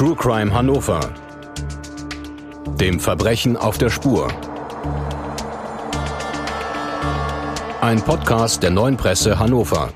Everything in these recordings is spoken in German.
True Crime Hannover. Dem Verbrechen auf der Spur. Ein Podcast der neuen Presse Hannover.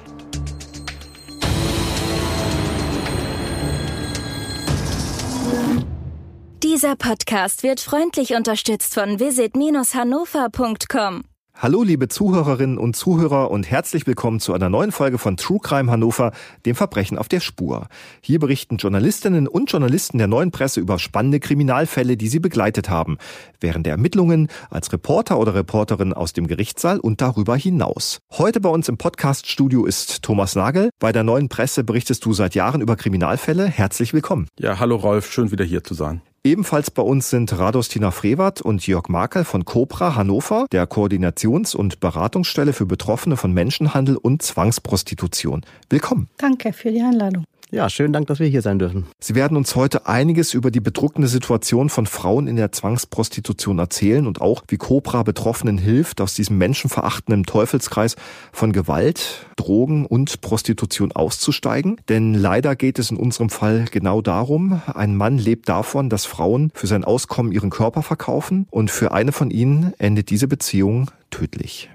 Dieser Podcast wird freundlich unterstützt von visit-hannover.com. Hallo liebe Zuhörerinnen und Zuhörer und herzlich willkommen zu einer neuen Folge von True Crime Hannover, dem Verbrechen auf der Spur. Hier berichten Journalistinnen und Journalisten der neuen Presse über spannende Kriminalfälle, die sie begleitet haben, während der Ermittlungen, als Reporter oder Reporterin aus dem Gerichtssaal und darüber hinaus. Heute bei uns im Podcaststudio ist Thomas Nagel. Bei der neuen Presse berichtest du seit Jahren über Kriminalfälle. Herzlich willkommen. Ja, hallo Rolf, schön wieder hier zu sein. Ebenfalls bei uns sind Radostina Frevert und Jörg Markel von Cobra Hannover, der Koordinations- und Beratungsstelle für Betroffene von Menschenhandel und Zwangsprostitution. Willkommen. Danke für die Einladung. Ja, schönen Dank, dass wir hier sein dürfen. Sie werden uns heute einiges über die bedrückende Situation von Frauen in der Zwangsprostitution erzählen und auch, wie Cobra Betroffenen hilft, aus diesem menschenverachtenden Teufelskreis von Gewalt, Drogen und Prostitution auszusteigen. Denn leider geht es in unserem Fall genau darum. Ein Mann lebt davon, dass Frauen für sein Auskommen ihren Körper verkaufen und für eine von ihnen endet diese Beziehung tödlich.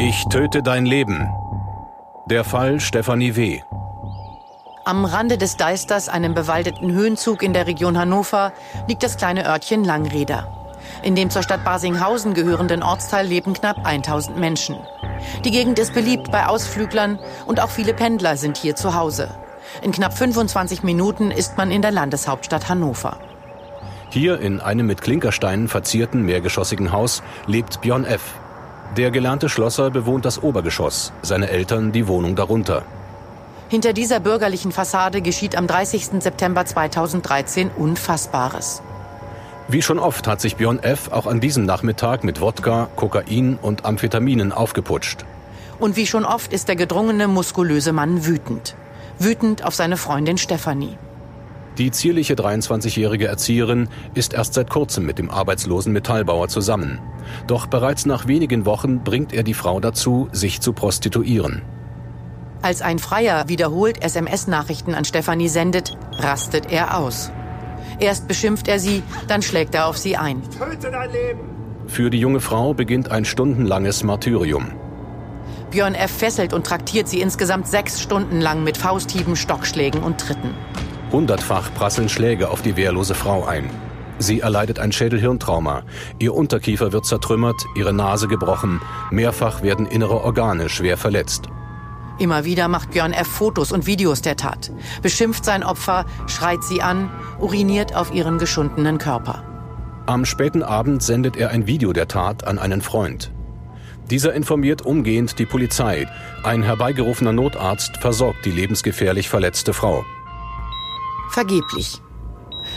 Ich töte dein Leben. Der Fall Stefanie W. Am Rande des Deisters, einem bewaldeten Höhenzug in der Region Hannover, liegt das kleine Örtchen Langreder. In dem zur Stadt Basinghausen gehörenden Ortsteil leben knapp 1000 Menschen. Die Gegend ist beliebt bei Ausflüglern und auch viele Pendler sind hier zu Hause. In knapp 25 Minuten ist man in der Landeshauptstadt Hannover. Hier in einem mit Klinkersteinen verzierten mehrgeschossigen Haus lebt Björn F. Der gelernte Schlosser bewohnt das Obergeschoss, seine Eltern die Wohnung darunter. Hinter dieser bürgerlichen Fassade geschieht am 30. September 2013 Unfassbares. Wie schon oft hat sich Björn F. auch an diesem Nachmittag mit Wodka, Kokain und Amphetaminen aufgeputscht. Und wie schon oft ist der gedrungene, muskulöse Mann wütend. Wütend auf seine Freundin Stefanie. Die zierliche 23-jährige Erzieherin ist erst seit kurzem mit dem arbeitslosen Metallbauer zusammen. Doch bereits nach wenigen Wochen bringt er die Frau dazu, sich zu prostituieren. Als ein Freier wiederholt SMS-Nachrichten an Stefanie sendet, rastet er aus. Erst beschimpft er sie, dann schlägt er auf sie ein. Töte dein Leben! Für die junge Frau beginnt ein stundenlanges Martyrium. Björn F. fesselt und traktiert sie insgesamt sechs Stunden lang mit Fausthieben, Stockschlägen und Tritten. Hundertfach prasseln Schläge auf die wehrlose Frau ein. Sie erleidet ein Schädelhirntrauma. Ihr Unterkiefer wird zertrümmert, ihre Nase gebrochen. Mehrfach werden innere Organe schwer verletzt. Immer wieder macht Björn F. Fotos und Videos der Tat, beschimpft sein Opfer, schreit sie an, uriniert auf ihren geschundenen Körper. Am späten Abend sendet er ein Video der Tat an einen Freund. Dieser informiert umgehend die Polizei. Ein herbeigerufener Notarzt versorgt die lebensgefährlich verletzte Frau. Vergeblich.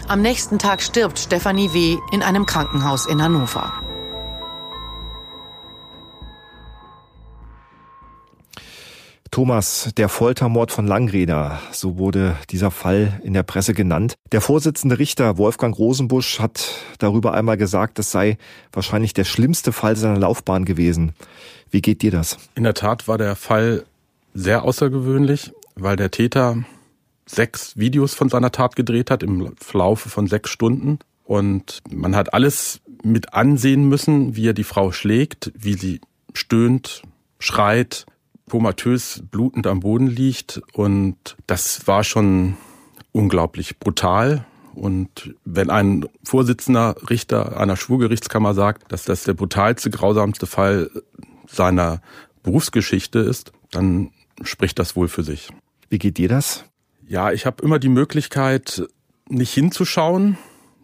Am nächsten Tag stirbt Stefanie W. in einem Krankenhaus in Hannover. Thomas, der Foltermord von Langreder, so wurde dieser Fall in der Presse genannt. Der Vorsitzende Richter Wolfgang Rosenbusch hat darüber einmal gesagt, es sei wahrscheinlich der schlimmste Fall seiner Laufbahn gewesen. Wie geht dir das? In der Tat war der Fall sehr außergewöhnlich, weil der Täter sechs Videos von seiner Tat gedreht hat im Verlaufe von sechs Stunden. Und man hat alles mit ansehen müssen, wie er die Frau schlägt, wie sie stöhnt, schreit, komatös blutend am Boden liegt. Und das war schon unglaublich brutal. Und wenn ein Vorsitzender Richter einer Schwurgerichtskammer sagt, dass das der brutalste, grausamste Fall seiner Berufsgeschichte ist, dann spricht das wohl für sich. Wie geht dir das? Ja, ich habe immer die Möglichkeit, nicht hinzuschauen,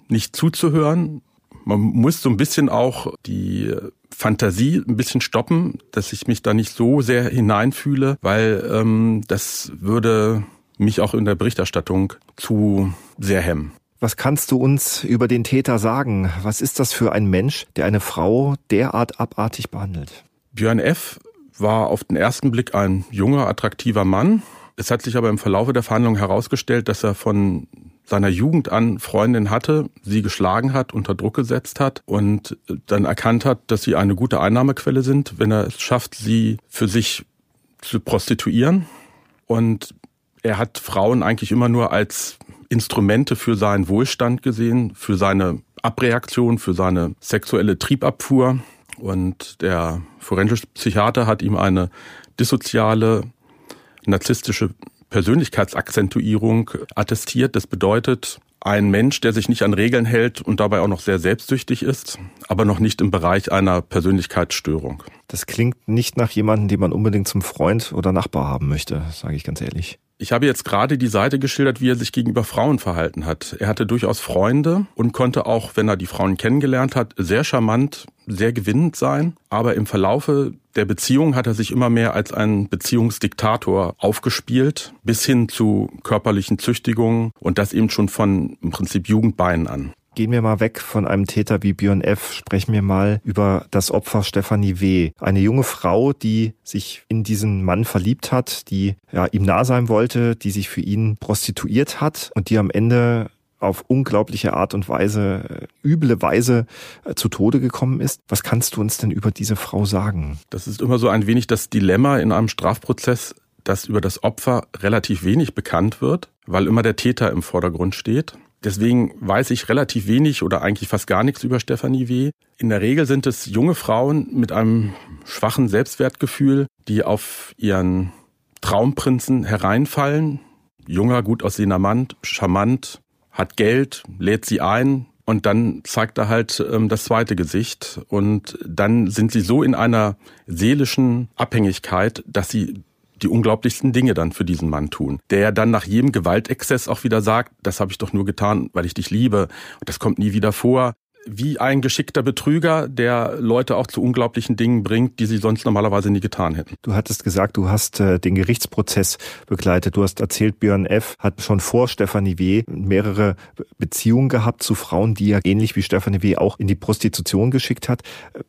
nicht zuzuhören. Man muss so ein bisschen auch die Fantasie ein bisschen stoppen, dass ich mich da nicht so sehr hineinfühle, weil ähm, das würde mich auch in der Berichterstattung zu sehr hemmen. Was kannst du uns über den Täter sagen? Was ist das für ein Mensch, der eine Frau derart abartig behandelt? Björn F. war auf den ersten Blick ein junger, attraktiver Mann. Es hat sich aber im Verlaufe der Verhandlung herausgestellt, dass er von seiner Jugend an Freundin hatte, sie geschlagen hat, unter Druck gesetzt hat und dann erkannt hat, dass sie eine gute Einnahmequelle sind, wenn er es schafft, sie für sich zu prostituieren. Und er hat Frauen eigentlich immer nur als Instrumente für seinen Wohlstand gesehen, für seine Abreaktion, für seine sexuelle Triebabfuhr. Und der forensische Psychiater hat ihm eine dissoziale, narzisstische Persönlichkeitsakzentuierung attestiert. Das bedeutet, ein Mensch, der sich nicht an Regeln hält und dabei auch noch sehr selbstsüchtig ist, aber noch nicht im Bereich einer Persönlichkeitsstörung. Das klingt nicht nach jemandem, den man unbedingt zum Freund oder Nachbar haben möchte, sage ich ganz ehrlich. Ich habe jetzt gerade die Seite geschildert, wie er sich gegenüber Frauen verhalten hat. Er hatte durchaus Freunde und konnte auch, wenn er die Frauen kennengelernt hat, sehr charmant, sehr gewinnend sein. Aber im Verlaufe der Beziehung hat er sich immer mehr als ein Beziehungsdiktator aufgespielt, bis hin zu körperlichen Züchtigungen und das eben schon von im Prinzip Jugendbeinen an. Gehen wir mal weg von einem Täter wie Björn F. Sprechen wir mal über das Opfer Stefanie W. Eine junge Frau, die sich in diesen Mann verliebt hat, die ja, ihm nah sein wollte, die sich für ihn prostituiert hat und die am Ende auf unglaubliche Art und Weise, äh, üble Weise äh, zu Tode gekommen ist. Was kannst du uns denn über diese Frau sagen? Das ist immer so ein wenig das Dilemma in einem Strafprozess, dass über das Opfer relativ wenig bekannt wird, weil immer der Täter im Vordergrund steht. Deswegen weiß ich relativ wenig oder eigentlich fast gar nichts über Stefanie W. In der Regel sind es junge Frauen mit einem schwachen Selbstwertgefühl, die auf ihren Traumprinzen hereinfallen. Junger, gut aussehender Mann, charmant, hat Geld, lädt sie ein und dann zeigt er halt ähm, das zweite Gesicht und dann sind sie so in einer seelischen Abhängigkeit, dass sie die unglaublichsten Dinge dann für diesen Mann tun. Der dann nach jedem Gewaltexzess auch wieder sagt, das habe ich doch nur getan, weil ich dich liebe und das kommt nie wieder vor wie ein geschickter Betrüger, der Leute auch zu unglaublichen Dingen bringt, die sie sonst normalerweise nie getan hätten. Du hattest gesagt, du hast äh, den Gerichtsprozess begleitet. Du hast erzählt, Björn F. hat schon vor Stefanie W. mehrere Beziehungen gehabt zu Frauen, die er ähnlich wie Stefanie W. auch in die Prostitution geschickt hat.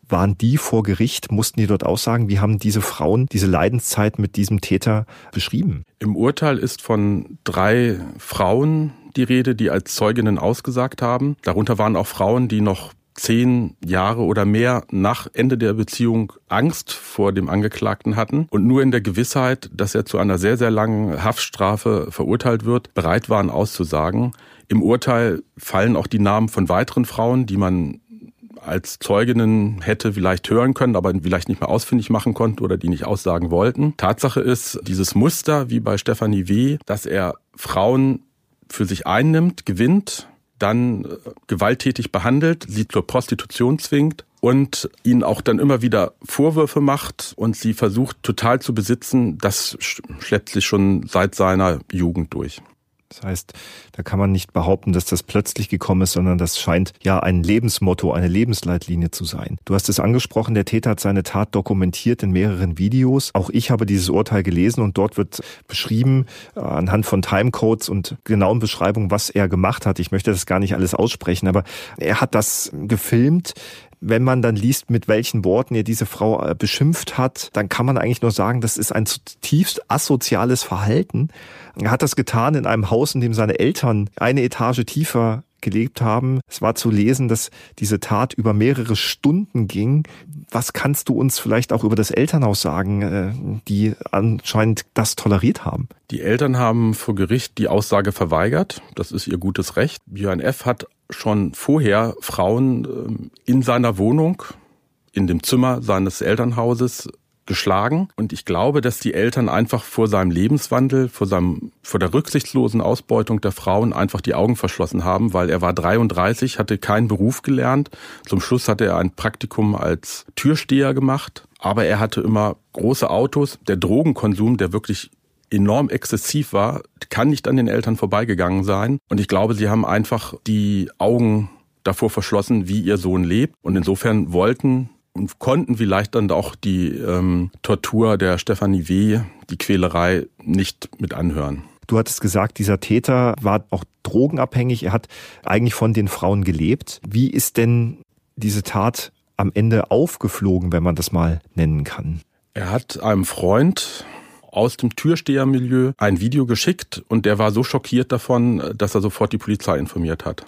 Waren die vor Gericht? Mussten die dort aussagen? Wie haben diese Frauen diese Leidenszeit mit diesem Täter beschrieben? Im Urteil ist von drei Frauen die Rede, die als Zeuginnen ausgesagt haben. Darunter waren auch Frauen, die noch zehn Jahre oder mehr nach Ende der Beziehung Angst vor dem Angeklagten hatten und nur in der Gewissheit, dass er zu einer sehr, sehr langen Haftstrafe verurteilt wird, bereit waren auszusagen. Im Urteil fallen auch die Namen von weiteren Frauen, die man als Zeuginnen hätte vielleicht hören können, aber vielleicht nicht mehr ausfindig machen konnte oder die nicht aussagen wollten. Tatsache ist, dieses Muster, wie bei Stefanie W., dass er Frauen für sich einnimmt, gewinnt, dann äh, gewalttätig behandelt, sie zur Prostitution zwingt und ihnen auch dann immer wieder Vorwürfe macht und sie versucht total zu besitzen, das schleppt sich schon seit seiner Jugend durch. Das heißt, da kann man nicht behaupten, dass das plötzlich gekommen ist, sondern das scheint ja ein Lebensmotto, eine Lebensleitlinie zu sein. Du hast es angesprochen, der Täter hat seine Tat dokumentiert in mehreren Videos. Auch ich habe dieses Urteil gelesen und dort wird beschrieben äh, anhand von Timecodes und genauen Beschreibungen, was er gemacht hat. Ich möchte das gar nicht alles aussprechen, aber er hat das gefilmt wenn man dann liest, mit welchen Worten er diese Frau äh, beschimpft hat, dann kann man eigentlich nur sagen, das ist ein zutiefst asoziales Verhalten. Er hat das getan in einem Haus, in dem seine Eltern eine Etage tiefer gelebt haben. Es war zu lesen, dass diese Tat über mehrere Stunden ging. Was kannst du uns vielleicht auch über das Elternhaus sagen, äh, die anscheinend das toleriert haben? Die Eltern haben vor Gericht die Aussage verweigert. Das ist ihr gutes Recht. Björn F. hat schon vorher Frauen ähm, in seiner Wohnung, in dem Zimmer seines Elternhauses geschlagen. Und ich glaube, dass die Eltern einfach vor seinem Lebenswandel, vor seinem, vor der rücksichtslosen Ausbeutung der Frauen einfach die Augen verschlossen haben, weil er war 33, hatte keinen Beruf gelernt. Zum Schluss hatte er ein Praktikum als Türsteher gemacht. Aber er hatte immer große Autos. Der Drogenkonsum, der wirklich enorm exzessiv war, kann nicht an den Eltern vorbeigegangen sein. Und ich glaube, sie haben einfach die Augen davor verschlossen, wie ihr Sohn lebt. Und insofern wollten und konnten vielleicht dann auch die ähm, Tortur der Stefanie W., die Quälerei, nicht mit anhören. Du hattest gesagt, dieser Täter war auch drogenabhängig. Er hat eigentlich von den Frauen gelebt. Wie ist denn diese Tat am Ende aufgeflogen, wenn man das mal nennen kann? Er hat einem Freund aus dem Türstehermilieu ein Video geschickt und der war so schockiert davon, dass er sofort die Polizei informiert hat.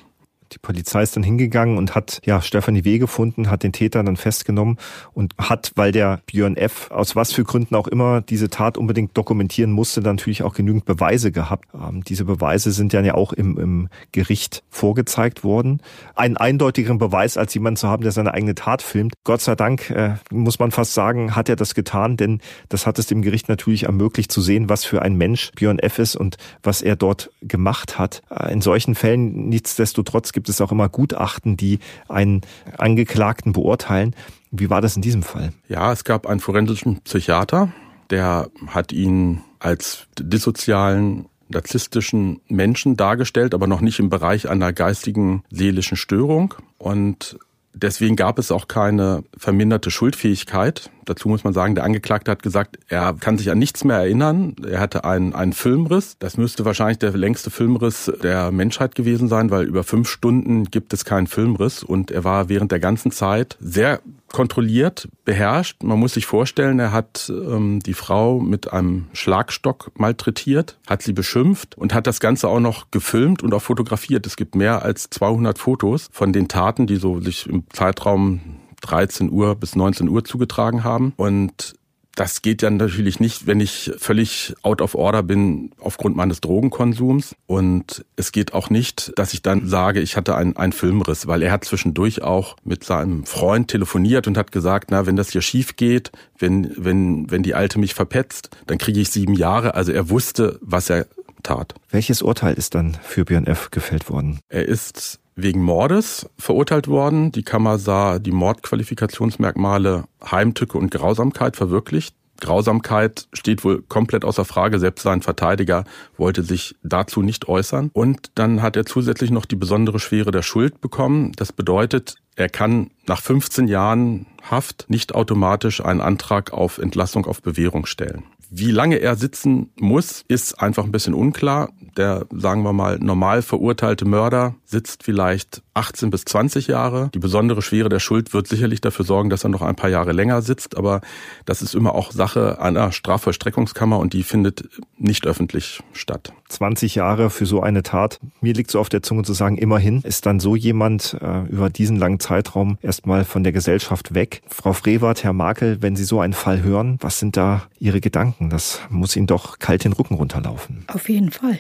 Die Polizei ist dann hingegangen und hat ja Stefanie W. gefunden, hat den Täter dann festgenommen und hat, weil der Björn F. aus was für Gründen auch immer diese Tat unbedingt dokumentieren musste, natürlich auch genügend Beweise gehabt. Ähm, diese Beweise sind dann ja auch im, im Gericht vorgezeigt worden. Einen eindeutigeren Beweis als jemand zu haben, der seine eigene Tat filmt. Gott sei Dank, äh, muss man fast sagen, hat er das getan, denn das hat es dem Gericht natürlich ermöglicht zu sehen, was für ein Mensch Björn F. ist und was er dort gemacht hat. Äh, in solchen Fällen nichtsdestotrotz gibt es auch immer Gutachten, die einen Angeklagten beurteilen. Wie war das in diesem Fall? Ja, es gab einen forensischen Psychiater, der hat ihn als dissozialen narzisstischen Menschen dargestellt, aber noch nicht im Bereich einer geistigen seelischen Störung. Und Deswegen gab es auch keine verminderte Schuldfähigkeit. Dazu muss man sagen, der Angeklagte hat gesagt, er kann sich an nichts mehr erinnern. Er hatte einen, einen Filmriss. Das müsste wahrscheinlich der längste Filmriss der Menschheit gewesen sein, weil über fünf Stunden gibt es keinen Filmriss. Und er war während der ganzen Zeit sehr kontrolliert, beherrscht. Man muss sich vorstellen, er hat ähm, die Frau mit einem Schlagstock malträtiert, hat sie beschimpft und hat das Ganze auch noch gefilmt und auch fotografiert. Es gibt mehr als 200 Fotos von den Taten, die so sich im Zeitraum 13 Uhr bis 19 Uhr zugetragen haben. Und das geht ja natürlich nicht, wenn ich völlig out of order bin aufgrund meines Drogenkonsums. Und es geht auch nicht, dass ich dann sage, ich hatte einen, einen Filmriss, weil er hat zwischendurch auch mit seinem Freund telefoniert und hat gesagt, na, wenn das hier schief geht, wenn, wenn, wenn die Alte mich verpetzt, dann kriege ich sieben Jahre. Also er wusste, was er tat. Welches Urteil ist dann für Björn F. gefällt worden? Er ist wegen Mordes verurteilt worden. Die Kammer sah die Mordqualifikationsmerkmale Heimtücke und Grausamkeit verwirklicht. Grausamkeit steht wohl komplett außer Frage. Selbst sein Verteidiger wollte sich dazu nicht äußern. Und dann hat er zusätzlich noch die besondere Schwere der Schuld bekommen. Das bedeutet, er kann nach 15 Jahren Haft nicht automatisch einen Antrag auf Entlassung auf Bewährung stellen. Wie lange er sitzen muss, ist einfach ein bisschen unklar. Der, sagen wir mal, normal verurteilte Mörder sitzt vielleicht 18 bis 20 Jahre. Die besondere Schwere der Schuld wird sicherlich dafür sorgen, dass er noch ein paar Jahre länger sitzt. Aber das ist immer auch Sache einer Strafvollstreckungskammer und die findet nicht öffentlich statt. 20 Jahre für so eine Tat. Mir liegt so auf der Zunge zu sagen, immerhin ist dann so jemand äh, über diesen langen Zeitraum erstmal von der Gesellschaft weg. Frau Frevert, Herr Makel, wenn Sie so einen Fall hören, was sind da Ihre Gedanken? Das muss Ihnen doch kalt den Rücken runterlaufen. Auf jeden Fall.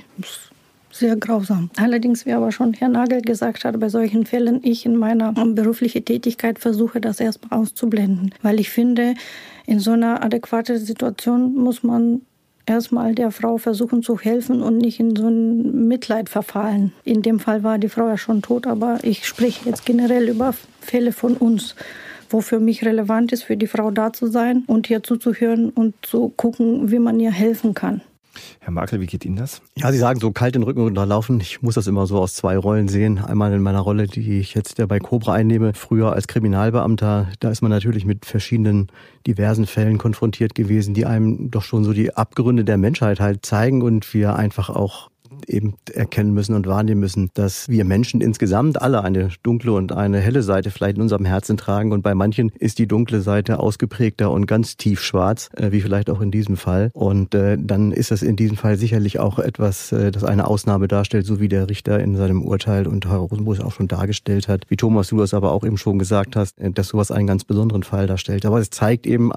Sehr grausam. Allerdings, wie aber schon Herr Nagel gesagt hat, bei solchen Fällen, ich in meiner beruflichen Tätigkeit versuche das erstmal auszublenden. Weil ich finde, in so einer adäquaten Situation muss man erstmal der Frau versuchen zu helfen und nicht in so ein Mitleid verfallen. In dem Fall war die Frau ja schon tot, aber ich spreche jetzt generell über Fälle von uns wo für mich relevant ist, für die Frau da zu sein und hier zuzuhören und zu gucken, wie man ihr helfen kann. Herr Makel, wie geht Ihnen das? Ja, Sie sagen so kalt den Rücken runterlaufen. Ich muss das immer so aus zwei Rollen sehen. Einmal in meiner Rolle, die ich jetzt bei Cobra einnehme, früher als Kriminalbeamter. Da ist man natürlich mit verschiedenen diversen Fällen konfrontiert gewesen, die einem doch schon so die Abgründe der Menschheit halt zeigen und wir einfach auch eben erkennen müssen und wahrnehmen müssen, dass wir Menschen insgesamt alle eine dunkle und eine helle Seite vielleicht in unserem Herzen tragen. Und bei manchen ist die dunkle Seite ausgeprägter und ganz tief schwarz, äh, wie vielleicht auch in diesem Fall. Und äh, dann ist das in diesem Fall sicherlich auch etwas, äh, das eine Ausnahme darstellt, so wie der Richter in seinem Urteil und Herr Rosenbus auch schon dargestellt hat. Wie Thomas, du das aber auch eben schon gesagt hast, dass sowas einen ganz besonderen Fall darstellt. Aber es zeigt eben,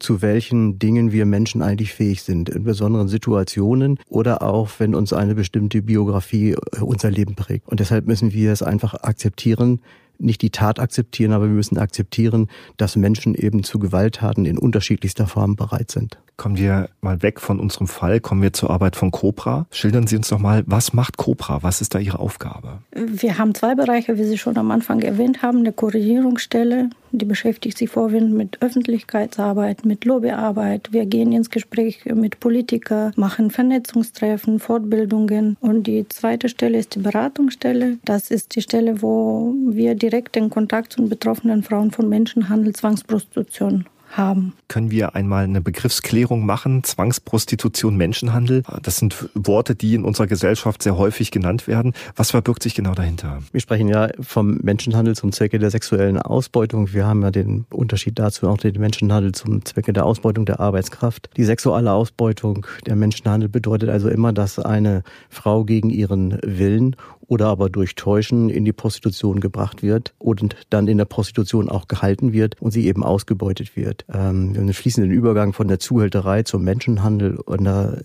zu welchen Dingen wir Menschen eigentlich fähig sind, in besonderen Situationen oder auch, wenn uns eine bestimmte Biografie äh, unser Leben prägt. Und deshalb müssen wir es einfach akzeptieren, nicht die Tat akzeptieren, aber wir müssen akzeptieren, dass Menschen eben zu Gewalttaten in unterschiedlichster Form bereit sind. Kommen wir mal weg von unserem Fall, kommen wir zur Arbeit von Cobra. Schildern Sie uns doch mal, was macht Cobra? Was ist da Ihre Aufgabe? Wir haben zwei Bereiche, wie Sie schon am Anfang erwähnt haben. Eine Koordinierungsstelle, die beschäftigt sich vorwiegend mit Öffentlichkeitsarbeit, mit Lobbyarbeit. Wir gehen ins Gespräch mit Politikern, machen Vernetzungstreffen, Fortbildungen. Und die zweite Stelle ist die Beratungsstelle. Das ist die Stelle, wo wir direkt den Kontakt zu betroffenen Frauen von Menschenhandel, Zwangsprostitution haben. Können wir einmal eine Begriffsklärung machen? Zwangsprostitution, Menschenhandel? Das sind Worte, die in unserer Gesellschaft sehr häufig genannt werden. Was verbirgt sich genau dahinter? Wir sprechen ja vom Menschenhandel zum Zwecke der sexuellen Ausbeutung. Wir haben ja den Unterschied dazu auch den Menschenhandel zum Zwecke der Ausbeutung der Arbeitskraft. Die sexuelle Ausbeutung, der Menschenhandel bedeutet also immer, dass eine Frau gegen ihren Willen oder aber durch Täuschen in die Prostitution gebracht wird und dann in der Prostitution auch gehalten wird und sie eben ausgebeutet wird. Ähm, einen fließenden Übergang von der Zuhälterei zum Menschenhandel und äh,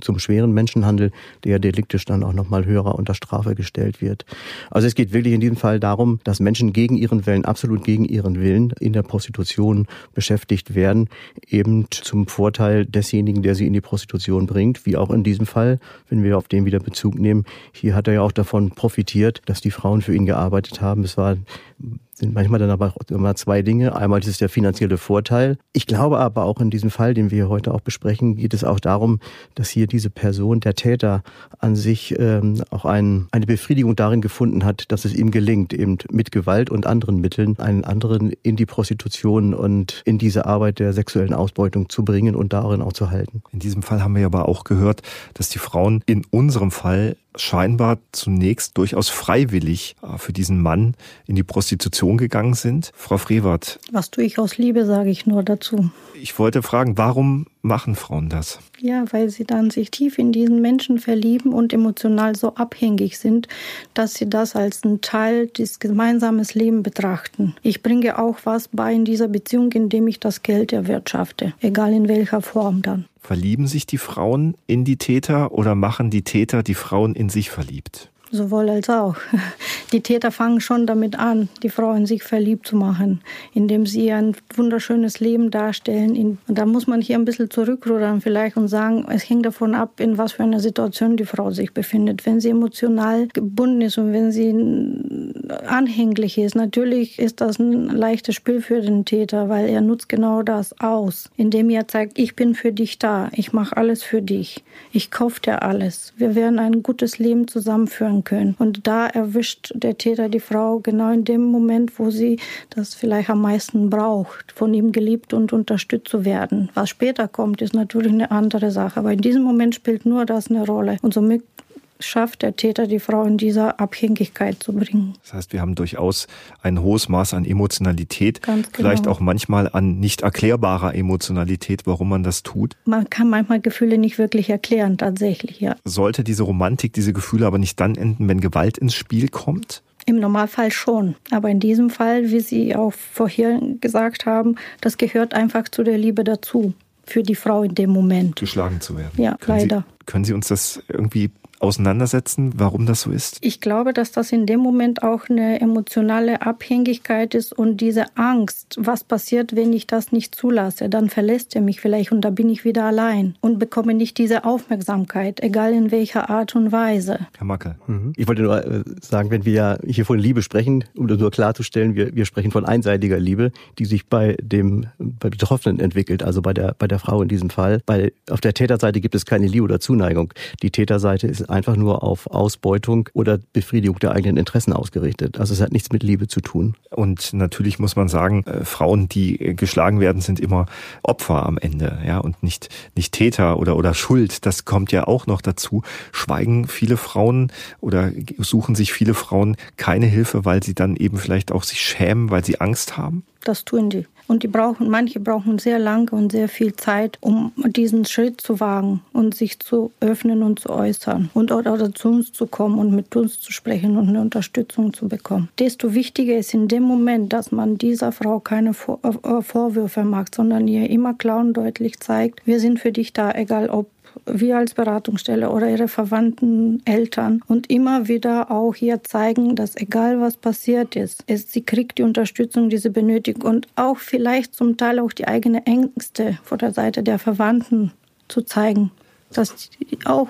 zum schweren Menschenhandel, der deliktisch dann auch nochmal höherer unter Strafe gestellt wird. Also es geht wirklich in diesem Fall darum, dass Menschen gegen ihren Willen, absolut gegen ihren Willen in der Prostitution beschäftigt werden, eben zum Vorteil desjenigen, der sie in die Prostitution bringt, wie auch in diesem Fall, wenn wir auf den wieder Bezug nehmen. Hier hat er ja auch davon profitiert, dass die Frauen für ihn gearbeitet haben. Es war sind manchmal dann aber auch immer zwei Dinge. Einmal ist es der finanzielle Vorteil. Ich glaube aber auch in diesem Fall, den wir heute auch besprechen, geht es auch darum, dass hier diese Person, der Täter an sich ähm, auch ein, eine Befriedigung darin gefunden hat, dass es ihm gelingt, eben mit Gewalt und anderen Mitteln einen anderen in die Prostitution und in diese Arbeit der sexuellen Ausbeutung zu bringen und darin auch zu halten. In diesem Fall haben wir aber auch gehört, dass die Frauen in unserem Fall scheinbar zunächst durchaus freiwillig äh, für diesen Mann in die Prostitution gegangen sind. Frau Frevert. Was tue ich aus Liebe, sage ich nur dazu. Ich wollte fragen, warum machen Frauen das? Ja, weil sie dann sich tief in diesen Menschen verlieben und emotional so abhängig sind, dass sie das als einen Teil des gemeinsamen Lebens betrachten. Ich bringe auch was bei in dieser Beziehung, indem ich das Geld erwirtschafte, egal in welcher Form dann. Verlieben sich die Frauen in die Täter oder machen die Täter die Frauen in sich verliebt? Sowohl als auch. Die Täter fangen schon damit an, die Frau in sich verliebt zu machen, indem sie ein wunderschönes Leben darstellen. Und da muss man hier ein bisschen zurückrudern vielleicht und sagen, es hängt davon ab, in was für einer Situation die Frau sich befindet. Wenn sie emotional gebunden ist und wenn sie anhänglich ist, natürlich ist das ein leichtes Spiel für den Täter, weil er nutzt genau das aus, indem er zeigt, ich bin für dich da, ich mache alles für dich, ich kaufe dir alles, wir werden ein gutes Leben zusammenführen können. Und da erwischt der Täter die Frau genau in dem Moment, wo sie das vielleicht am meisten braucht, von ihm geliebt und unterstützt zu werden. Was später kommt, ist natürlich eine andere Sache. Aber in diesem Moment spielt nur das eine Rolle. Und somit schafft der Täter, die Frau in dieser Abhängigkeit zu bringen. Das heißt, wir haben durchaus ein hohes Maß an Emotionalität, genau. vielleicht auch manchmal an nicht erklärbarer Emotionalität, warum man das tut. Man kann manchmal Gefühle nicht wirklich erklären, tatsächlich, ja. Sollte diese Romantik, diese Gefühle aber nicht dann enden, wenn Gewalt ins Spiel kommt? Im Normalfall schon. Aber in diesem Fall, wie Sie auch vorher gesagt haben, das gehört einfach zu der Liebe dazu. Für die Frau in dem Moment. Geschlagen zu werden. Ja, können leider. Sie, können Sie uns das irgendwie auseinandersetzen, warum das so ist? Ich glaube, dass das in dem Moment auch eine emotionale Abhängigkeit ist und diese Angst, was passiert, wenn ich das nicht zulasse, dann verlässt er mich vielleicht und da bin ich wieder allein und bekomme nicht diese Aufmerksamkeit, egal in welcher Art und Weise. Herr Macke. Mhm. Ich wollte nur äh, sagen, wenn wir hier von Liebe sprechen, um das nur klarzustellen, wir, wir sprechen von einseitiger Liebe, die sich bei dem bei Betroffenen entwickelt, also bei der, bei der Frau in diesem Fall. Bei, auf der Täterseite gibt es keine Liebe oder Zuneigung. Die Täterseite ist einfach nur auf Ausbeutung oder Befriedigung der eigenen Interessen ausgerichtet. Also es hat nichts mit Liebe zu tun. Und natürlich muss man sagen, äh, Frauen, die geschlagen werden, sind immer Opfer am Ende, ja, und nicht, nicht Täter oder, oder Schuld. Das kommt ja auch noch dazu. Schweigen viele Frauen oder suchen sich viele Frauen keine Hilfe, weil sie dann eben vielleicht auch sich schämen, weil sie Angst haben? Das tun die. Und die brauchen, manche brauchen sehr lange und sehr viel Zeit, um diesen Schritt zu wagen und sich zu öffnen und zu äußern und auch zu uns zu kommen und mit uns zu sprechen und eine Unterstützung zu bekommen. Desto wichtiger ist in dem Moment, dass man dieser Frau keine äh, Vorwürfe macht, sondern ihr immer klar und deutlich zeigt, wir sind für dich da, egal ob wir als Beratungsstelle oder ihre Verwandten, Eltern und immer wieder auch hier zeigen, dass egal was passiert ist, es, sie kriegt die Unterstützung, die sie benötigt und auch vielleicht zum Teil auch die eigenen Ängste vor der Seite der Verwandten zu zeigen, dass die auch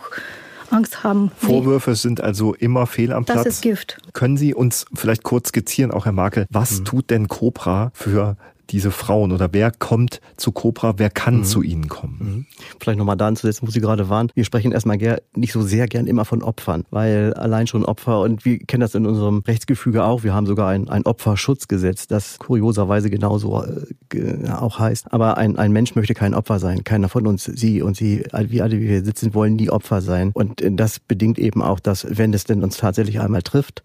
Angst haben. Vorwürfe sind also immer fehl am Platz. Das ist Gift. Können Sie uns vielleicht kurz skizzieren, auch Herr Makel, was mhm. tut denn Cobra für diese Frauen oder wer kommt zu Cobra, wer kann mhm. zu ihnen kommen? Mhm. Vielleicht nochmal da anzusetzen, wo Sie gerade waren. Wir sprechen erstmal nicht so sehr gern immer von Opfern, weil allein schon Opfer, und wir kennen das in unserem Rechtsgefüge auch, wir haben sogar ein, ein Opferschutzgesetz, das kurioserweise genauso äh, auch heißt. Aber ein, ein Mensch möchte kein Opfer sein. Keiner von uns, Sie und Sie, wir alle, wie wir sitzen, wollen nie Opfer sein. Und das bedingt eben auch, dass, wenn es denn uns tatsächlich einmal trifft,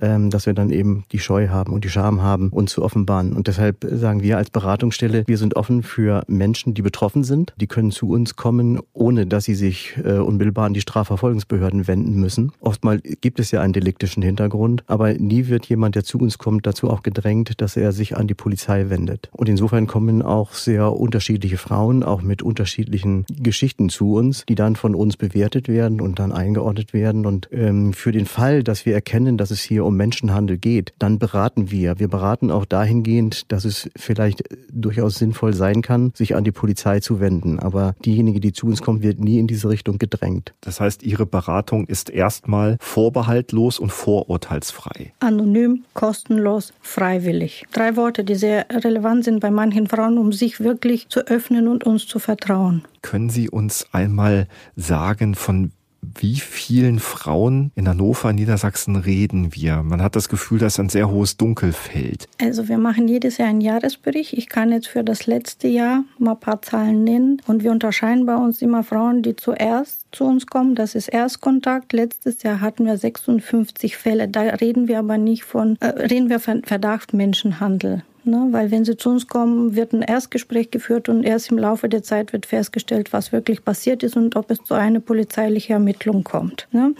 dass wir dann eben die Scheu haben und die Scham haben, uns zu offenbaren. Und deshalb sagen wir als Beratungsstelle, wir sind offen für Menschen, die betroffen sind. Die können zu uns kommen, ohne dass sie sich äh, unmittelbar an die Strafverfolgungsbehörden wenden müssen. Oftmal gibt es ja einen deliktischen Hintergrund, aber nie wird jemand, der zu uns kommt, dazu auch gedrängt, dass er sich an die Polizei wendet. Und insofern kommen auch sehr unterschiedliche Frauen, auch mit unterschiedlichen Geschichten zu uns, die dann von uns bewertet werden und dann eingeordnet werden. Und ähm, für den Fall, dass wir erkennen, dass es hier um Menschenhandel geht, dann beraten wir. Wir beraten auch dahingehend, dass es vielleicht durchaus sinnvoll sein kann, sich an die Polizei zu wenden. Aber diejenige, die zu uns kommt, wird nie in diese Richtung gedrängt. Das heißt, Ihre Beratung ist erstmal vorbehaltlos und vorurteilsfrei. Anonym, kostenlos, freiwillig. Drei Worte, die sehr relevant sind bei manchen Frauen, um sich wirklich zu öffnen und uns zu vertrauen. Können Sie uns einmal sagen, von wie vielen Frauen in Hannover, Niedersachsen reden wir? Man hat das Gefühl, dass ein sehr hohes Dunkelfeld. Also wir machen jedes Jahr einen Jahresbericht. Ich kann jetzt für das letzte Jahr mal ein paar Zahlen nennen. Und wir unterscheiden bei uns immer Frauen, die zuerst zu uns kommen. Das ist Erstkontakt. Letztes Jahr hatten wir 56 Fälle. Da reden wir aber nicht von, äh, reden wir von Verdacht Menschenhandel. Ne? Weil wenn sie zu uns kommen, wird ein Erstgespräch geführt und erst im Laufe der Zeit wird festgestellt, was wirklich passiert ist und ob es zu einer polizeilichen Ermittlung kommt. Ne?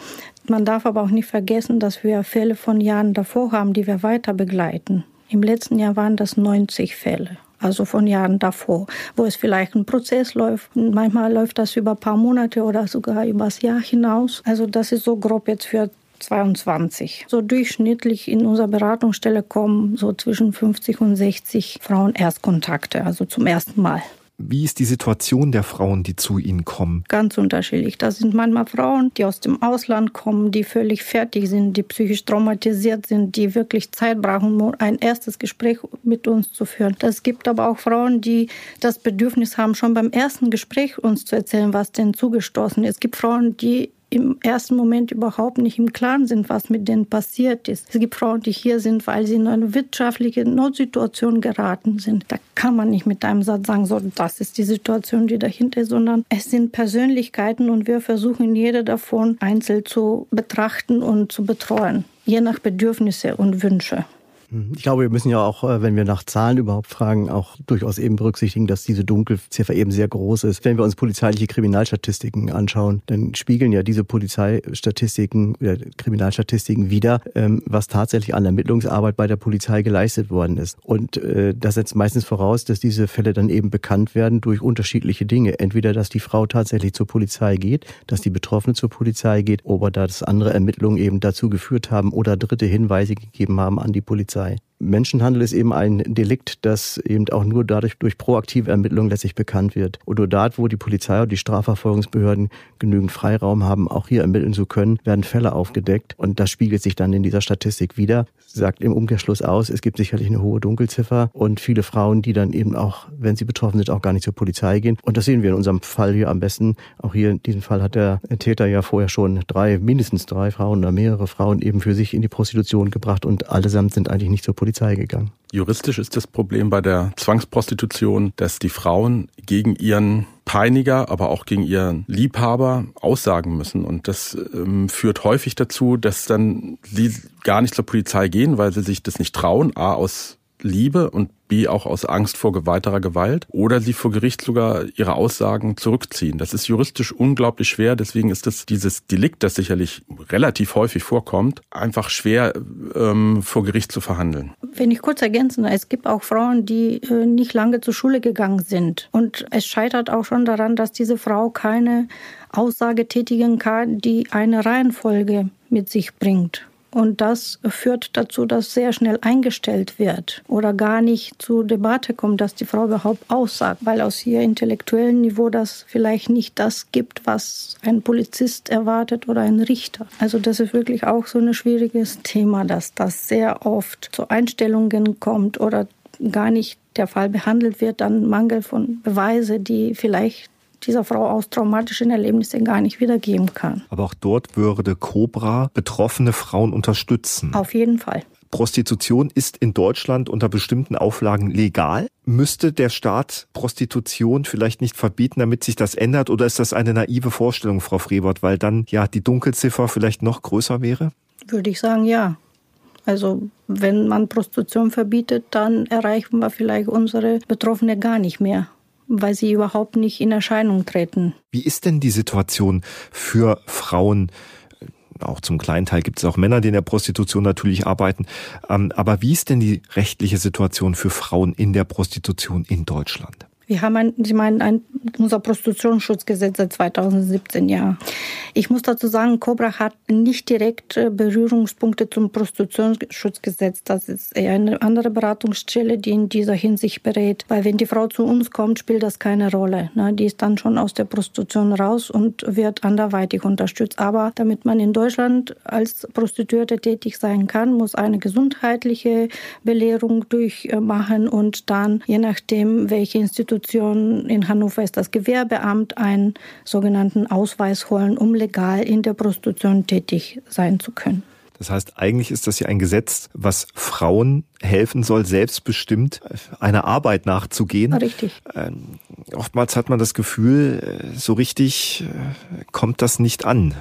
Man darf aber auch nicht vergessen, dass wir Fälle von Jahren davor haben, die wir weiter begleiten. Im letzten Jahr waren das 90 Fälle also von Jahren davor, wo es vielleicht ein Prozess läuft. Manchmal läuft das über ein paar Monate oder sogar übers Jahr hinaus. Also das ist so grob jetzt für 22. So durchschnittlich in unserer Beratungsstelle kommen so zwischen 50 und 60 Frauen Erstkontakte, also zum ersten Mal. Wie ist die Situation der Frauen, die zu Ihnen kommen? Ganz unterschiedlich. Das sind manchmal Frauen, die aus dem Ausland kommen, die völlig fertig sind, die psychisch traumatisiert sind, die wirklich Zeit brauchen, um ein erstes Gespräch mit uns zu führen. Es gibt aber auch Frauen, die das Bedürfnis haben, schon beim ersten Gespräch uns zu erzählen, was denn zugestoßen ist. Es gibt Frauen, die im ersten Moment überhaupt nicht im Klaren sind, was mit denen passiert ist. Es gibt Frauen, die hier sind, weil sie in eine wirtschaftliche Notsituation geraten sind. Da kann man nicht mit einem Satz sagen, so, das ist die Situation, die dahinter ist, sondern es sind Persönlichkeiten und wir versuchen jede davon einzeln zu betrachten und zu betreuen, je nach Bedürfnisse und Wünsche. Ich glaube, wir müssen ja auch, äh, wenn wir nach Zahlen überhaupt fragen, auch durchaus eben berücksichtigen, dass diese Dunkelziffer eben sehr groß ist. Wenn wir uns polizeiliche Kriminalstatistiken anschauen, dann spiegeln ja diese Polizeistatistiken oder Kriminalstatistiken wieder, ähm, was tatsächlich an Ermittlungsarbeit bei der Polizei geleistet worden ist. Und äh, das setzt meistens voraus, dass diese Fälle dann eben bekannt werden durch unterschiedliche Dinge. Entweder, dass die Frau tatsächlich zur Polizei geht, dass die Betroffene zur Polizei geht, oder dass andere Ermittlungen eben dazu geführt haben oder dritte Hinweise gegeben haben an die Polizei sei. Menschenhandel ist eben ein Delikt, das eben auch nur dadurch durch proaktive Ermittlungen letztlich bekannt wird. Und nur dort, wo die Polizei und die Strafverfolgungsbehörden genügend Freiraum haben, auch hier ermitteln zu können, werden Fälle aufgedeckt. Und das spiegelt sich dann in dieser Statistik wieder. Sagt im Umkehrschluss aus, es gibt sicherlich eine hohe Dunkelziffer und viele Frauen, die dann eben auch, wenn sie betroffen sind, auch gar nicht zur Polizei gehen. Und das sehen wir in unserem Fall hier am besten. Auch hier in diesem Fall hat der Täter ja vorher schon drei, mindestens drei Frauen oder mehrere Frauen eben für sich in die Prostitution gebracht und allesamt sind eigentlich nicht zur Polizei Polizei gegangen. Juristisch ist das Problem bei der Zwangsprostitution, dass die Frauen gegen ihren Peiniger, aber auch gegen ihren Liebhaber aussagen müssen. Und das ähm, führt häufig dazu, dass dann sie gar nicht zur Polizei gehen, weil sie sich das nicht trauen, a aus Liebe und B auch aus Angst vor weiterer Gewalt oder sie vor Gericht sogar ihre Aussagen zurückziehen. Das ist juristisch unglaublich schwer, deswegen ist das dieses Delikt, das sicherlich relativ häufig vorkommt, einfach schwer ähm, vor Gericht zu verhandeln. Wenn ich kurz ergänzen, es gibt auch Frauen, die äh, nicht lange zur Schule gegangen sind und es scheitert auch schon daran, dass diese Frau keine Aussage tätigen kann, die eine Reihenfolge mit sich bringt. Und das führt dazu, dass sehr schnell eingestellt wird oder gar nicht zur Debatte kommt, dass die Frau überhaupt aussagt, weil aus ihr intellektuellen Niveau das vielleicht nicht das gibt, was ein Polizist erwartet oder ein Richter. Also das ist wirklich auch so ein schwieriges Thema, dass das sehr oft zu Einstellungen kommt oder gar nicht der Fall behandelt wird, dann Mangel von Beweise, die vielleicht dieser Frau aus traumatischen Erlebnissen gar nicht wiedergeben kann. Aber auch dort würde Cobra betroffene Frauen unterstützen. Auf jeden Fall. Prostitution ist in Deutschland unter bestimmten Auflagen legal. Müsste der Staat Prostitution vielleicht nicht verbieten, damit sich das ändert? Oder ist das eine naive Vorstellung, Frau Frebert, weil dann ja die Dunkelziffer vielleicht noch größer wäre? Würde ich sagen, ja. Also wenn man Prostitution verbietet, dann erreichen wir vielleicht unsere Betroffene gar nicht mehr weil sie überhaupt nicht in Erscheinung treten. Wie ist denn die Situation für Frauen? Auch zum kleinen Teil gibt es auch Männer, die in der Prostitution natürlich arbeiten. Ähm, aber wie ist denn die rechtliche Situation für Frauen in der Prostitution in Deutschland? Wir haben ein, Sie meinen ein, unser Prostitutionsschutzgesetz seit 2017, ja. Ich muss dazu sagen, Cobra hat nicht direkt äh, Berührungspunkte zum Prostitutionsschutzgesetz. Das ist eher eine andere Beratungsstelle, die in dieser Hinsicht berät. Weil wenn die Frau zu uns kommt, spielt das keine Rolle. Ne? Die ist dann schon aus der Prostitution raus und wird anderweitig unterstützt. Aber damit man in Deutschland als Prostituierte tätig sein kann, muss eine gesundheitliche Belehrung durchmachen und dann, je nachdem, welche Institution Institution in Hannover ist das Gewerbeamt einen sogenannten Ausweis holen, um legal in der Prostitution tätig sein zu können. Das heißt, eigentlich ist das ja ein Gesetz, was Frauen helfen soll, selbstbestimmt einer Arbeit nachzugehen. Richtig. Ähm, oftmals hat man das Gefühl, äh, so richtig äh, kommt das nicht an.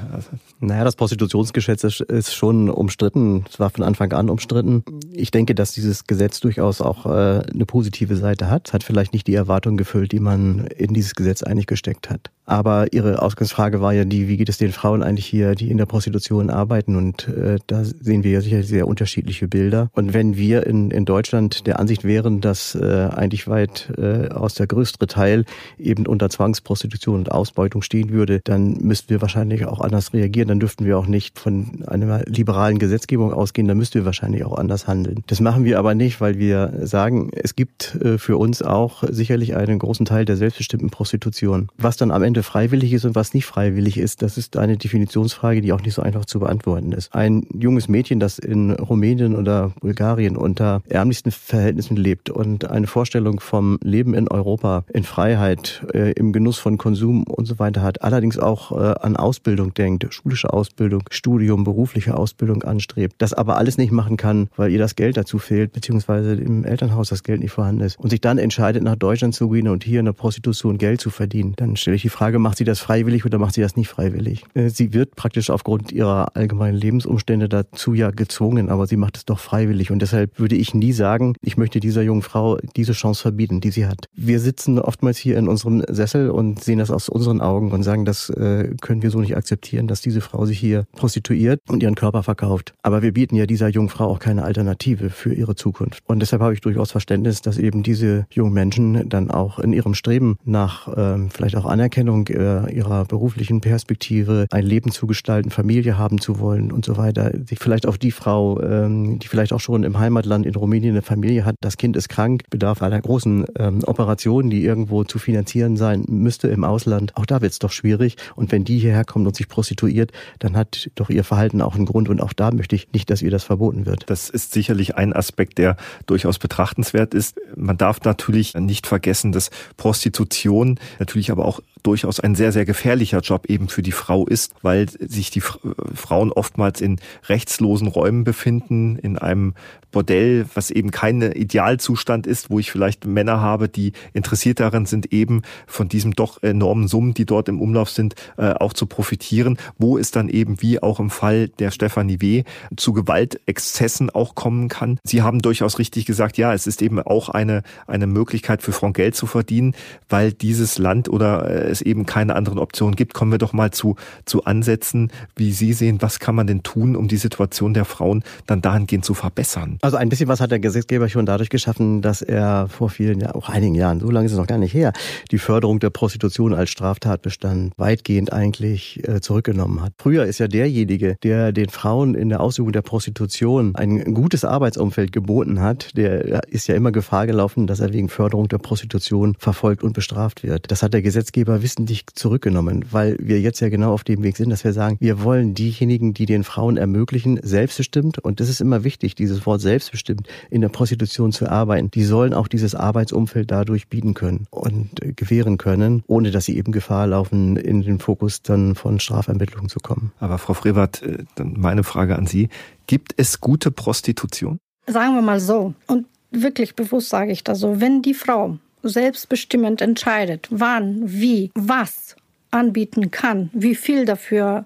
Naja, das Prostitutionsgesetz ist schon umstritten. Es war von Anfang an umstritten. Ich denke, dass dieses Gesetz durchaus auch äh, eine positive Seite hat. Es hat vielleicht nicht die Erwartungen gefüllt, die man in dieses Gesetz eigentlich gesteckt hat. Aber Ihre Ausgangsfrage war ja die, wie geht es den Frauen eigentlich hier, die in der Prostitution arbeiten? Und äh, da sehen wir ja sicher sehr unterschiedliche Bilder. Und wenn wir in, in Deutschland der Ansicht wären, dass äh, eigentlich weit äh, aus der größere Teil eben unter Zwangsprostitution und Ausbeutung stehen würde, dann müssten wir wahrscheinlich auch anders reagieren. Dann dürften wir auch nicht von einer liberalen Gesetzgebung ausgehen. Dann müssten wir wahrscheinlich auch anders handeln. Das machen wir aber nicht, weil wir sagen, es gibt äh, für uns auch sicherlich einen großen Teil der selbstbestimmten Prostitution. Was dann am Ende freiwillig ist und was nicht freiwillig ist, das ist eine Definitionsfrage, die auch nicht so einfach zu beantworten ist. Ein junges Mädchen, das in Rumänien oder Bulgarien unter ärmlichsten Verhältnissen lebt. Und eine Vorstellung vom Leben in Europa, in Freiheit, äh, im Genuss von Konsum und so weiter hat, allerdings auch äh, an Ausbildung denkt, schulische Ausbildung, Studium, berufliche Ausbildung anstrebt, das aber alles nicht machen kann, weil ihr das Geld dazu fehlt, beziehungsweise im Elternhaus das Geld nicht vorhanden ist. Und sich dann entscheidet, nach Deutschland zu gehen und hier in der Prostitution Geld zu verdienen, dann stelle ich die Frage, macht sie das freiwillig oder macht sie das nicht freiwillig? Äh, sie wird praktisch aufgrund ihrer allgemeinen Lebensumstände dazu ja gezwungen, aber sie macht es doch freiwillig. Und deshalb würde ich nie sagen, ich möchte dieser jungen Frau diese Chance verbieten, die sie hat. Wir sitzen oftmals hier in unserem Sessel und sehen das aus unseren Augen und sagen, das äh, können wir so nicht akzeptieren, dass diese Frau sich hier prostituiert und ihren Körper verkauft. Aber wir bieten ja dieser jungen Frau auch keine Alternative für ihre Zukunft. Und deshalb habe ich durchaus Verständnis, dass eben diese jungen Menschen dann auch in ihrem Streben nach ähm, vielleicht auch Anerkennung äh, ihrer beruflichen Perspektive, ein Leben zu gestalten, Familie haben zu wollen und so weiter, sich vielleicht auf die Frau, ähm, die vielleicht auch schon im Heimatland in Rumänien eine Familie hat, das Kind ist krank, bedarf einer großen ähm, Operation, die irgendwo zu finanzieren sein müsste im Ausland. Auch da wird es doch schwierig. Und wenn die hierher kommt und sich prostituiert, dann hat doch ihr Verhalten auch einen Grund. Und auch da möchte ich nicht, dass ihr das verboten wird. Das ist sicherlich ein Aspekt, der durchaus betrachtenswert ist. Man darf natürlich nicht vergessen, dass Prostitution natürlich aber auch durchaus ein sehr, sehr gefährlicher Job eben für die Frau ist, weil sich die Frauen oftmals in rechtslosen Räumen befinden, in einem Bordell, was eben kein Idealzustand ist, wo ich vielleicht Männer habe, die interessiert darin sind, eben von diesem doch enormen Summen, die dort im Umlauf sind, äh, auch zu profitieren, wo es dann eben wie auch im Fall der Stefanie W. zu Gewaltexzessen auch kommen kann. Sie haben durchaus richtig gesagt, ja, es ist eben auch eine, eine Möglichkeit für Frauen Geld zu verdienen, weil dieses Land oder äh, es eben keine anderen Optionen gibt. Kommen wir doch mal zu, zu Ansätzen, wie Sie sehen, was kann man denn tun, um die Situation der Frauen dann dahingehend zu verbessern? Also ein bisschen was hat der Gesetzgeber schon dadurch geschaffen, dass er vor vielen Jahren, auch einigen Jahren, so lange ist es noch gar nicht her, die Förderung der Prostitution als Straftatbestand weitgehend eigentlich äh, zurückgenommen hat. Früher ist ja derjenige, der den Frauen in der Ausübung der Prostitution ein gutes Arbeitsumfeld geboten hat, der ist ja immer Gefahr gelaufen, dass er wegen Förderung der Prostitution verfolgt und bestraft wird. Das hat der Gesetzgeber wissentlich zurückgenommen, weil wir jetzt ja genau auf dem Weg sind, dass wir sagen, wir wollen diejenigen, die den Frauen ermöglichen, selbstbestimmt, und das ist immer wichtig, dieses Wort selbstbestimmt, in der Prostitution zu arbeiten, die sollen auch dieses Arbeitsumfeld dadurch bieten können und äh, gewähren können, ohne dass sie eben Gefahr laufen, in den Fokus dann von Strafermittlungen zu kommen. Aber Frau Frevert, äh, dann meine Frage an Sie. Gibt es gute Prostitution? Sagen wir mal so, und wirklich bewusst sage ich das so, wenn die Frau selbstbestimmend entscheidet, wann, wie, was anbieten kann, wie viel dafür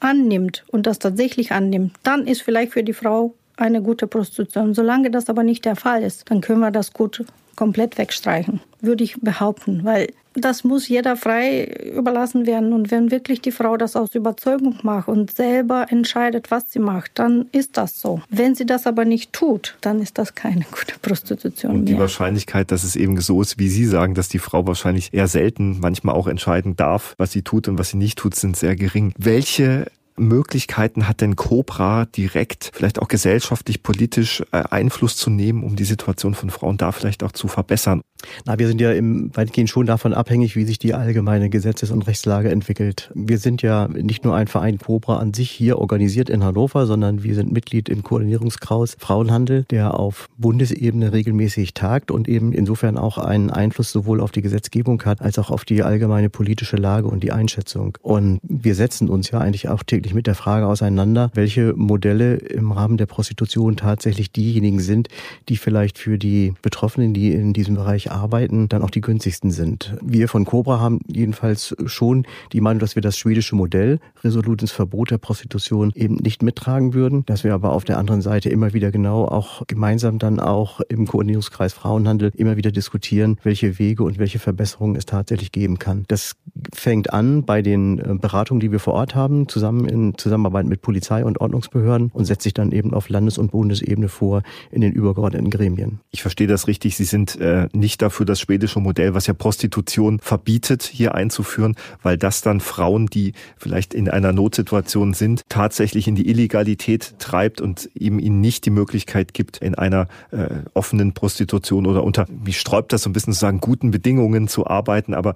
annimmt und das tatsächlich annimmt, dann ist vielleicht für die Frau eine gute Prostitution. Solange das aber nicht der Fall ist, dann können wir das gut komplett wegstreichen, würde ich behaupten, weil das muss jeder frei überlassen werden. Und wenn wirklich die Frau das aus Überzeugung macht und selber entscheidet, was sie macht, dann ist das so. Wenn sie das aber nicht tut, dann ist das keine gute Prostitution. Und die mehr. Wahrscheinlichkeit, dass es eben so ist, wie Sie sagen, dass die Frau wahrscheinlich eher selten, manchmal auch entscheiden darf, was sie tut und was sie nicht tut, sind sehr gering. Welche Möglichkeiten hat denn Cobra direkt, vielleicht auch gesellschaftlich, politisch äh, Einfluss zu nehmen, um die Situation von Frauen da vielleicht auch zu verbessern? Na, wir sind ja im weitgehend schon davon abhängig, wie sich die allgemeine Gesetzes- und Rechtslage entwickelt. Wir sind ja nicht nur ein Verein Cobra an sich hier organisiert in Hannover, sondern wir sind Mitglied im Koordinierungskraus Frauenhandel, der auf Bundesebene regelmäßig tagt und eben insofern auch einen Einfluss sowohl auf die Gesetzgebung hat, als auch auf die allgemeine politische Lage und die Einschätzung. Und wir setzen uns ja eigentlich auch täglich mit der Frage auseinander, welche Modelle im Rahmen der Prostitution tatsächlich diejenigen sind, die vielleicht für die Betroffenen, die in diesem Bereich arbeiten, dann auch die günstigsten sind. Wir von Cobra haben jedenfalls schon die Meinung, dass wir das schwedische Modell, resolutes Verbot der Prostitution, eben nicht mittragen würden, dass wir aber auf der anderen Seite immer wieder genau auch gemeinsam dann auch im Koordinierungskreis Frauenhandel immer wieder diskutieren, welche Wege und welche Verbesserungen es tatsächlich geben kann. Das fängt an bei den äh, Beratungen, die wir vor Ort haben, zusammen in Zusammenarbeit mit Polizei und Ordnungsbehörden und setzt sich dann eben auf Landes- und Bundesebene vor in den übergeordneten Gremien. Ich verstehe das richtig. Sie sind äh, nicht dafür das schwedische Modell, was ja Prostitution verbietet, hier einzuführen, weil das dann Frauen, die vielleicht in einer Notsituation sind, tatsächlich in die Illegalität treibt und eben ihnen nicht die Möglichkeit gibt, in einer äh, offenen Prostitution oder unter, wie sträubt das so ein bisschen zu sagen, guten Bedingungen zu arbeiten, aber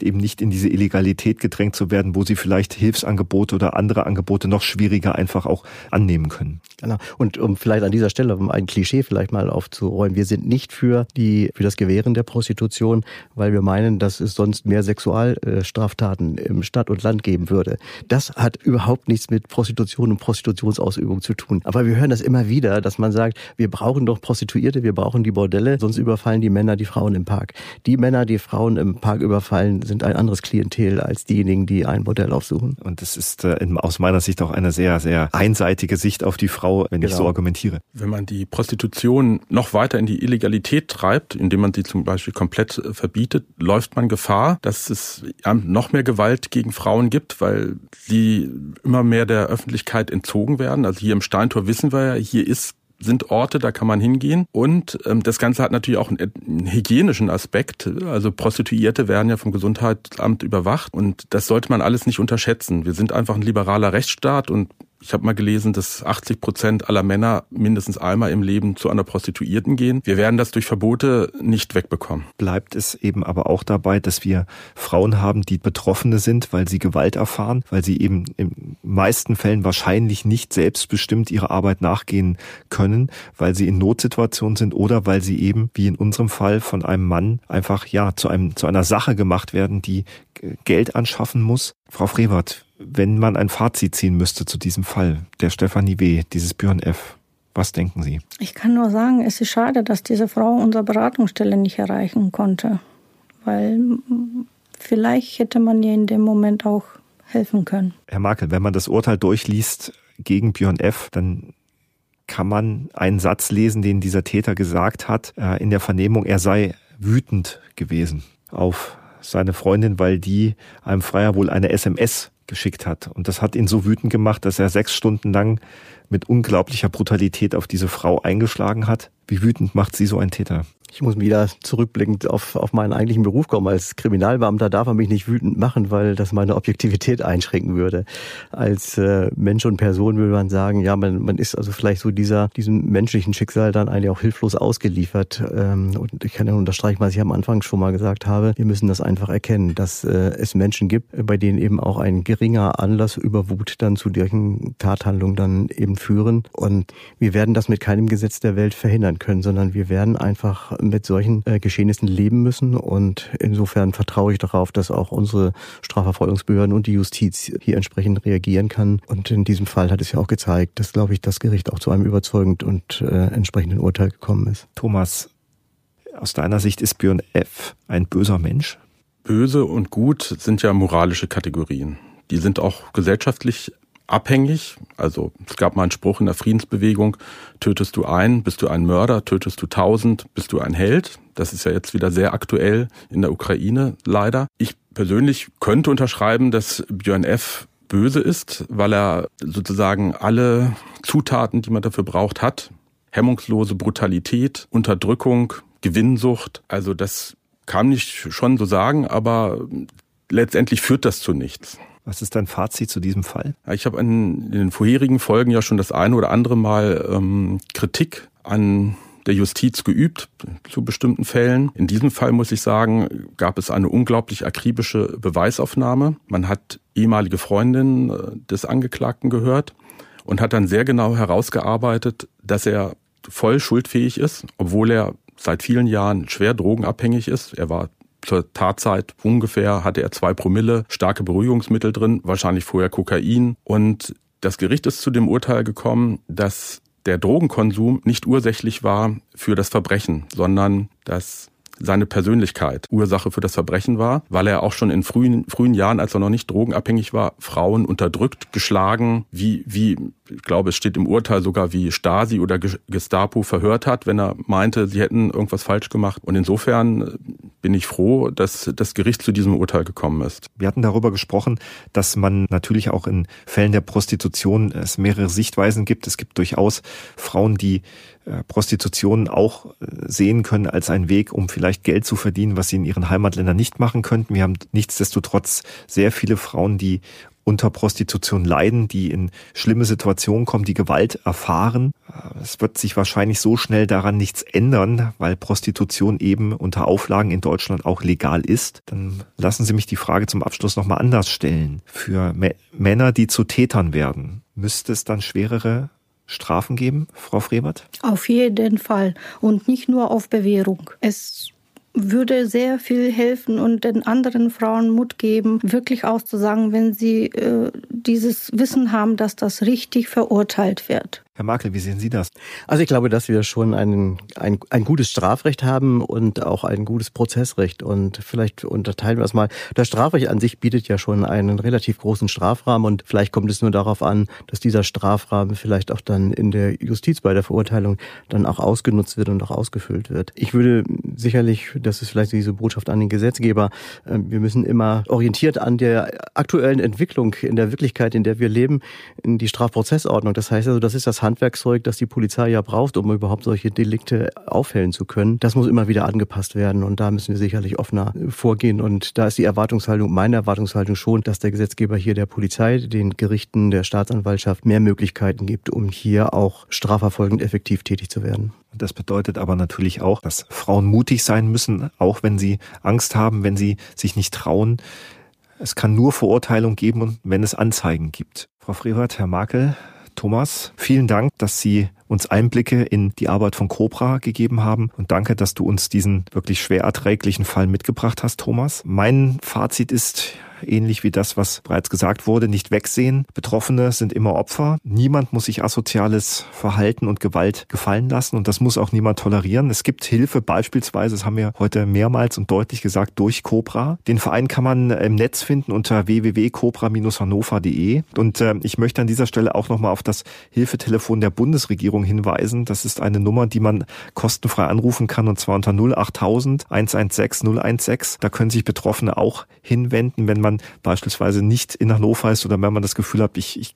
eben nicht in diese Illegalität gedrängt zu werden, wo sie vielleicht Hilfsangebote oder andere Angebote noch schwieriger einfach auch annehmen können. Genau. Und um vielleicht an dieser Stelle um ein Klischee vielleicht mal aufzuräumen, wir sind nicht für die für das Gewähren der Prostitution, weil wir meinen, dass es sonst mehr Sexualstraftaten im Stadt und Land geben würde. Das hat überhaupt nichts mit Prostitution und Prostitutionsausübung zu tun. Aber wir hören das immer wieder, dass man sagt, wir brauchen doch Prostituierte, wir brauchen die Bordelle, sonst überfallen die Männer die Frauen im Park. Die Männer, die Frauen im Park überfallen, sind ein anderes Klientel als diejenigen, die ein Bordell aufsuchen. Und das ist äh, aus meiner Sicht auch eine sehr, sehr einseitige Sicht auf die Frau, wenn genau. ich so argumentiere. Wenn man die Prostitution noch weiter in die Illegalität treibt, indem man sie zum Beispiel komplett äh, verbietet, läuft man Gefahr, dass es noch mehr Gewalt gegen Frauen gibt, weil sie immer mehr der Öffentlichkeit entzogen werden. Also hier im Steintor wissen wir ja, hier ist sind Orte, da kann man hingehen. Und ähm, das Ganze hat natürlich auch einen, einen hygienischen Aspekt. Also Prostituierte werden ja vom Gesundheitsamt überwacht und das sollte man alles nicht unterschätzen. Wir sind einfach ein liberaler Rechtsstaat und ich habe mal gelesen, dass 80 Prozent aller Männer mindestens einmal im Leben zu einer Prostituierten gehen. Wir werden das durch Verbote nicht wegbekommen. Bleibt es eben aber auch dabei, dass wir Frauen haben, die Betroffene sind, weil sie Gewalt erfahren, weil sie eben in meisten Fällen wahrscheinlich nicht selbstbestimmt ihrer Arbeit nachgehen können, weil sie in Notsituationen sind oder weil sie eben, wie in unserem Fall, von einem Mann einfach ja zu einem zu einer Sache gemacht werden, die Geld anschaffen muss. Frau Frevert, wenn man ein Fazit ziehen müsste zu diesem Fall, der Stefanie W., dieses Björn F., was denken Sie? Ich kann nur sagen, es ist schade, dass diese Frau unsere Beratungsstelle nicht erreichen konnte, weil vielleicht hätte man ihr in dem Moment auch helfen können. Herr Makel, wenn man das Urteil durchliest gegen Björn F., dann kann man einen Satz lesen, den dieser Täter gesagt hat äh, in der Vernehmung, er sei wütend gewesen auf seine Freundin, weil die einem Freier wohl eine SMS geschickt hat. Und das hat ihn so wütend gemacht, dass er sechs Stunden lang mit unglaublicher Brutalität auf diese Frau eingeschlagen hat. Wie wütend macht sie so ein Täter? Ich muss wieder zurückblickend auf, auf meinen eigentlichen Beruf kommen. Als Kriminalbeamter darf er mich nicht wütend machen, weil das meine Objektivität einschränken würde. Als äh, Mensch und Person würde man sagen, ja, man, man ist also vielleicht so dieser, diesem menschlichen Schicksal dann eigentlich auch hilflos ausgeliefert. Ähm, und ich kann ja unterstreichen, was ich am Anfang schon mal gesagt habe. Wir müssen das einfach erkennen, dass äh, es Menschen gibt, bei denen eben auch ein geringer Anlass über Wut dann zu solchen Tathandlungen dann eben führen. Und wir werden das mit keinem Gesetz der Welt verhindern können, sondern wir werden einfach mit solchen äh, Geschehnissen leben müssen. Und insofern vertraue ich darauf, dass auch unsere Strafverfolgungsbehörden und die Justiz hier entsprechend reagieren kann. Und in diesem Fall hat es ja auch gezeigt, dass, glaube ich, das Gericht auch zu einem überzeugend und äh, entsprechenden Urteil gekommen ist. Thomas, aus deiner Sicht ist Björn F. ein böser Mensch? Böse und gut sind ja moralische Kategorien. Die sind auch gesellschaftlich abhängig. Also es gab mal einen Spruch in der Friedensbewegung, tötest du einen, bist du ein Mörder, tötest du tausend, bist du ein Held. Das ist ja jetzt wieder sehr aktuell in der Ukraine leider. Ich persönlich könnte unterschreiben, dass Björn F. böse ist, weil er sozusagen alle Zutaten, die man dafür braucht, hat. Hemmungslose Brutalität, Unterdrückung, Gewinnsucht. Also das kann ich schon so sagen, aber letztendlich führt das zu nichts. Was ist dein Fazit zu diesem Fall? Ich habe in den vorherigen Folgen ja schon das eine oder andere Mal ähm, Kritik an der Justiz geübt zu bestimmten Fällen. In diesem Fall muss ich sagen, gab es eine unglaublich akribische Beweisaufnahme. Man hat ehemalige Freundinnen äh, des Angeklagten gehört und hat dann sehr genau herausgearbeitet, dass er voll schuldfähig ist, obwohl er seit vielen Jahren schwer drogenabhängig ist. Er war zur Tatzeit ungefähr hatte er zwei Promille starke Beruhigungsmittel drin, wahrscheinlich vorher Kokain. Und das Gericht ist zu dem Urteil gekommen, dass der Drogenkonsum nicht ursächlich war für das Verbrechen, sondern dass seine Persönlichkeit Ursache für das Verbrechen war, weil er auch schon in frühen, frühen Jahren, als er noch nicht drogenabhängig war, Frauen unterdrückt, geschlagen, wie, wie, ich glaube, es steht im Urteil sogar, wie Stasi oder Gestapo verhört hat, wenn er meinte, sie hätten irgendwas falsch gemacht. Und insofern bin ich froh, dass das Gericht zu diesem Urteil gekommen ist. Wir hatten darüber gesprochen, dass man natürlich auch in Fällen der Prostitution es mehrere Sichtweisen gibt. Es gibt durchaus Frauen, die Prostitution auch äh, sehen können als einen Weg, um vielleicht Geld zu verdienen, was sie in ihren Heimatländern nicht machen könnten. Wir haben nichtsdestotrotz sehr viele Frauen, die unter Prostitution leiden, die in schlimme Situationen kommen, die Gewalt erfahren. Äh, es wird sich wahrscheinlich so schnell daran nichts ändern, weil Prostitution eben unter Auflagen in Deutschland auch legal ist. Dann lassen Sie mich die Frage zum Abschluss nochmal anders stellen. Für Männer, die zu Tätern werden, müsste es dann schwerere Strafen geben, Frau Frebert? Auf jeden Fall. Und nicht nur auf Bewährung. Es würde sehr viel helfen und den anderen Frauen Mut geben, wirklich auszusagen, wenn sie äh, dieses Wissen haben, dass das richtig verurteilt wird. Herr Makel, wie sehen Sie das? Also ich glaube, dass wir schon ein, ein, ein gutes Strafrecht haben und auch ein gutes Prozessrecht. Und vielleicht unterteilen wir es mal. Das Strafrecht an sich bietet ja schon einen relativ großen Strafrahmen und vielleicht kommt es nur darauf an, dass dieser Strafrahmen vielleicht auch dann in der Justiz bei der Verurteilung dann auch ausgenutzt wird und auch ausgefüllt wird. Ich würde sicherlich, das ist vielleicht diese Botschaft an den Gesetzgeber, ähm, wir müssen immer orientiert an der aktuellen Entwicklung in der Wirklichkeit, in der wir leben, in die Strafprozessordnung. Das heißt also, das ist das Handwerkszeug, das die Polizei ja braucht, um überhaupt solche Delikte aufhellen zu können, das muss immer wieder angepasst werden und da müssen wir sicherlich offener vorgehen und da ist die Erwartungshaltung, meine Erwartungshaltung schon, dass der Gesetzgeber hier der Polizei, den Gerichten, der Staatsanwaltschaft mehr Möglichkeiten gibt, um hier auch strafverfolgend effektiv tätig zu werden. Das bedeutet aber natürlich auch, dass Frauen mutig sein müssen, auch wenn sie Angst haben, wenn sie sich nicht trauen. Es kann nur Verurteilung geben, wenn es Anzeigen gibt. Frau Frevert, Herr Makel, Thomas, vielen Dank, dass Sie uns Einblicke in die Arbeit von Cobra gegeben haben und danke, dass du uns diesen wirklich schwer erträglichen Fall mitgebracht hast, Thomas. Mein Fazit ist, ähnlich wie das, was bereits gesagt wurde, nicht wegsehen. Betroffene sind immer Opfer. Niemand muss sich asoziales Verhalten und Gewalt gefallen lassen und das muss auch niemand tolerieren. Es gibt Hilfe beispielsweise, das haben wir heute mehrmals und deutlich gesagt, durch Cobra. Den Verein kann man im Netz finden unter www.cobra-hannover.de und äh, ich möchte an dieser Stelle auch nochmal auf das Hilfetelefon der Bundesregierung hinweisen. Das ist eine Nummer, die man kostenfrei anrufen kann und zwar unter 08000 116 016. Da können sich Betroffene auch hinwenden, wenn man man beispielsweise nicht in Hannover ist oder wenn man das Gefühl hat, ich, ich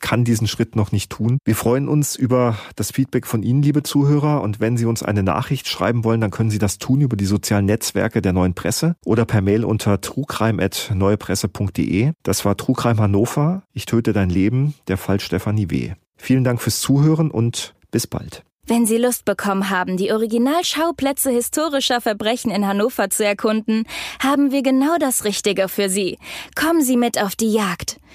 kann diesen Schritt noch nicht tun. Wir freuen uns über das Feedback von Ihnen, liebe Zuhörer. Und wenn Sie uns eine Nachricht schreiben wollen, dann können Sie das tun über die sozialen Netzwerke der Neuen Presse oder per Mail unter trugreim.neuepresse.de. Das war Trugreim Hannover. Ich töte dein Leben. Der Fall Stefanie W. Vielen Dank fürs Zuhören und bis bald. Wenn Sie Lust bekommen haben, die Originalschauplätze historischer Verbrechen in Hannover zu erkunden, haben wir genau das Richtige für Sie. Kommen Sie mit auf die Jagd.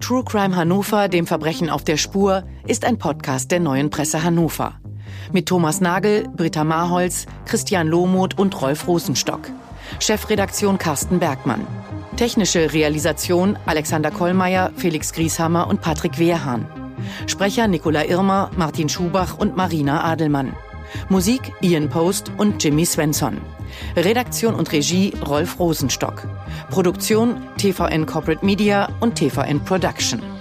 True Crime Hannover, dem Verbrechen auf der Spur, ist ein Podcast der neuen Presse Hannover. Mit Thomas Nagel, Britta Marholz, Christian Lohmuth und Rolf Rosenstock. Chefredaktion Carsten Bergmann. Technische Realisation Alexander Kollmeier, Felix Grieshammer und Patrick Wehrhahn. Sprecher Nicola Irmer, Martin Schubach und Marina Adelmann. Musik Ian Post und Jimmy Svensson. Redaktion und Regie Rolf Rosenstock. Produktion TVN Corporate Media und TVN Production.